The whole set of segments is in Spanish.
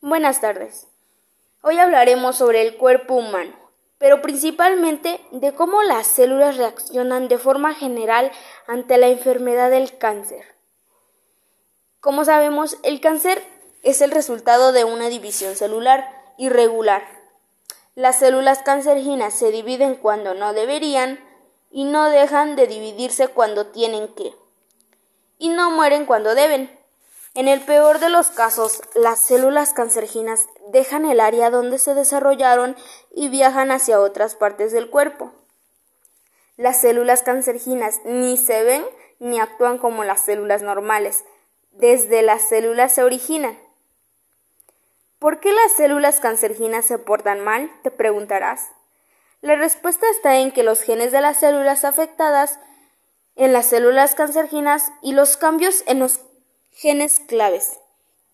Buenas tardes. Hoy hablaremos sobre el cuerpo humano, pero principalmente de cómo las células reaccionan de forma general ante la enfermedad del cáncer. Como sabemos, el cáncer es el resultado de una división celular irregular. Las células cancerígenas se dividen cuando no deberían y no dejan de dividirse cuando tienen que, y no mueren cuando deben. En el peor de los casos, las células cancerígenas dejan el área donde se desarrollaron y viajan hacia otras partes del cuerpo. Las células cancerígenas ni se ven ni actúan como las células normales. Desde las células se originan. ¿Por qué las células cancerígenas se portan mal? te preguntarás. La respuesta está en que los genes de las células afectadas en las células cancerígenas y los cambios en los genes claves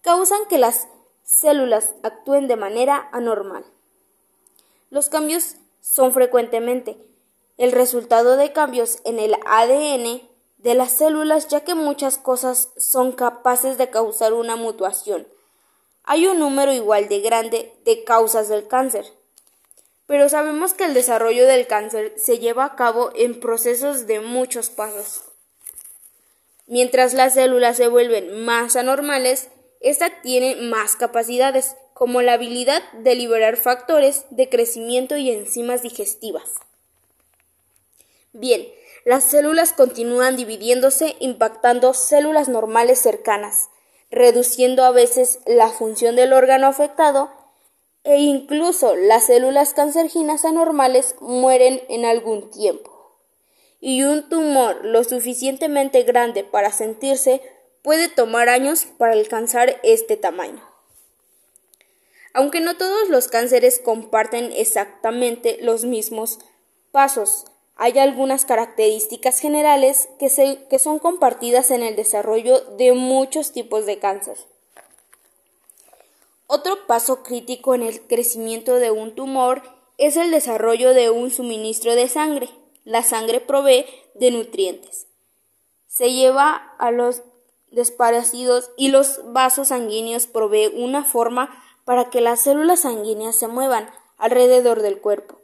causan que las células actúen de manera anormal. Los cambios son frecuentemente el resultado de cambios en el ADN de las células ya que muchas cosas son capaces de causar una mutación. Hay un número igual de grande de causas del cáncer. Pero sabemos que el desarrollo del cáncer se lleva a cabo en procesos de muchos pasos. Mientras las células se vuelven más anormales, ésta tiene más capacidades, como la habilidad de liberar factores de crecimiento y enzimas digestivas. Bien, las células continúan dividiéndose impactando células normales cercanas, reduciendo a veces la función del órgano afectado e incluso las células cancerígenas anormales mueren en algún tiempo y un tumor lo suficientemente grande para sentirse puede tomar años para alcanzar este tamaño. Aunque no todos los cánceres comparten exactamente los mismos pasos, hay algunas características generales que, que, son compartidas en el desarrollo de muchos tipos de cáncer. Otro paso crítico en el crecimiento de un tumor es el desarrollo de un suministro de sangre. La sangre provee de nutrientes. Se lleva a los desparecidos y los vasos sanguíneos provee una forma para que las células sanguíneas se muevan alrededor del cuerpo.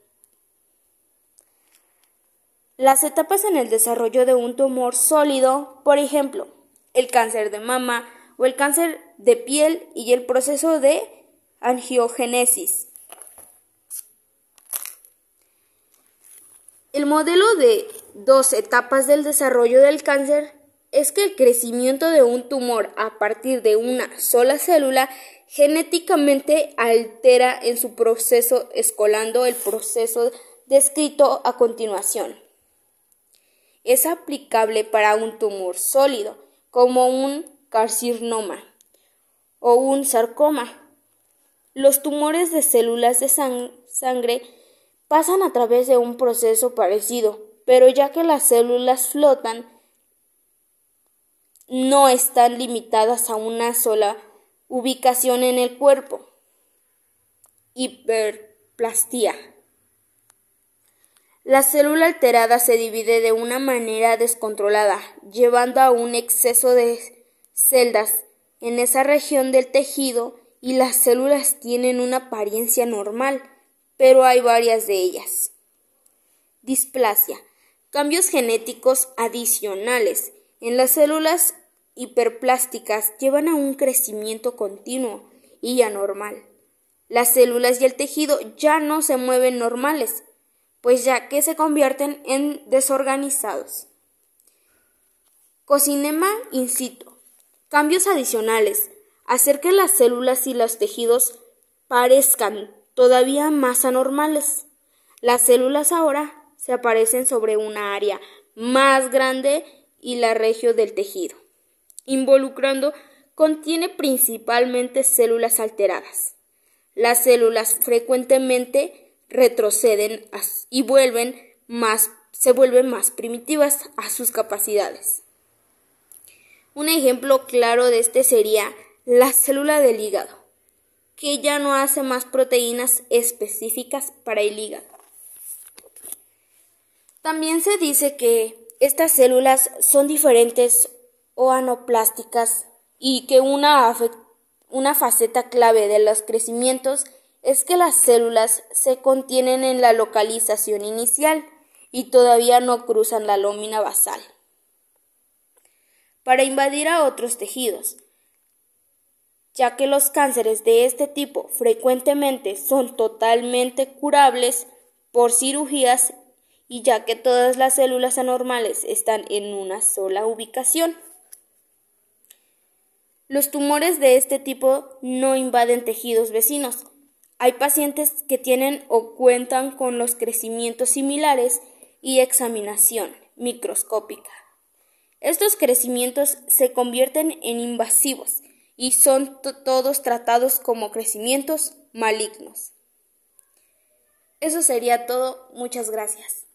Las etapas en el desarrollo de un tumor sólido, por ejemplo, el cáncer de mama o el cáncer de piel y el proceso de angiogénesis. El modelo de dos etapas del desarrollo del cáncer es que el crecimiento de un tumor a partir de una sola célula genéticamente altera en su proceso escolando el proceso descrito a continuación. Es aplicable para un tumor sólido, como un carcinoma o un sarcoma. Los tumores de células de sangre pasan a través de un proceso parecido, pero ya que las células flotan, no están limitadas a una sola ubicación en el cuerpo. Hiperplastía. La célula alterada se divide de una manera descontrolada, llevando a un exceso de celdas en esa región del tejido y las células tienen una apariencia normal pero hay varias de ellas. Displasia. Cambios genéticos adicionales en las células hiperplásticas llevan a un crecimiento continuo y anormal. Las células y el tejido ya no se mueven normales, pues ya que se convierten en desorganizados. Cocinema in situ. Cambios adicionales. Hacer que las células y los tejidos parezcan todavía más anormales. Las células ahora se aparecen sobre una área más grande y la región del tejido, involucrando contiene principalmente células alteradas. Las células frecuentemente retroceden y vuelven más, se vuelven más primitivas a sus capacidades. Un ejemplo claro de este sería la célula del hígado que ya no hace más proteínas específicas para el hígado. También se dice que estas células son diferentes o anoplásticas y que una una faceta clave de los crecimientos es que las células se contienen en la localización inicial y todavía no cruzan la lómina basal para invadir a otros tejidos, ya que los cánceres de este tipo frecuentemente son totalmente curables por cirugías y ya que todas las células anormales están en una sola ubicación. Los tumores de este tipo no invaden tejidos vecinos. Hay pacientes que tienen o cuentan con los crecimientos similares y examinación microscópica. Estos crecimientos se convierten en invasivos y son todos tratados como crecimientos malignos. Eso sería todo. Muchas gracias.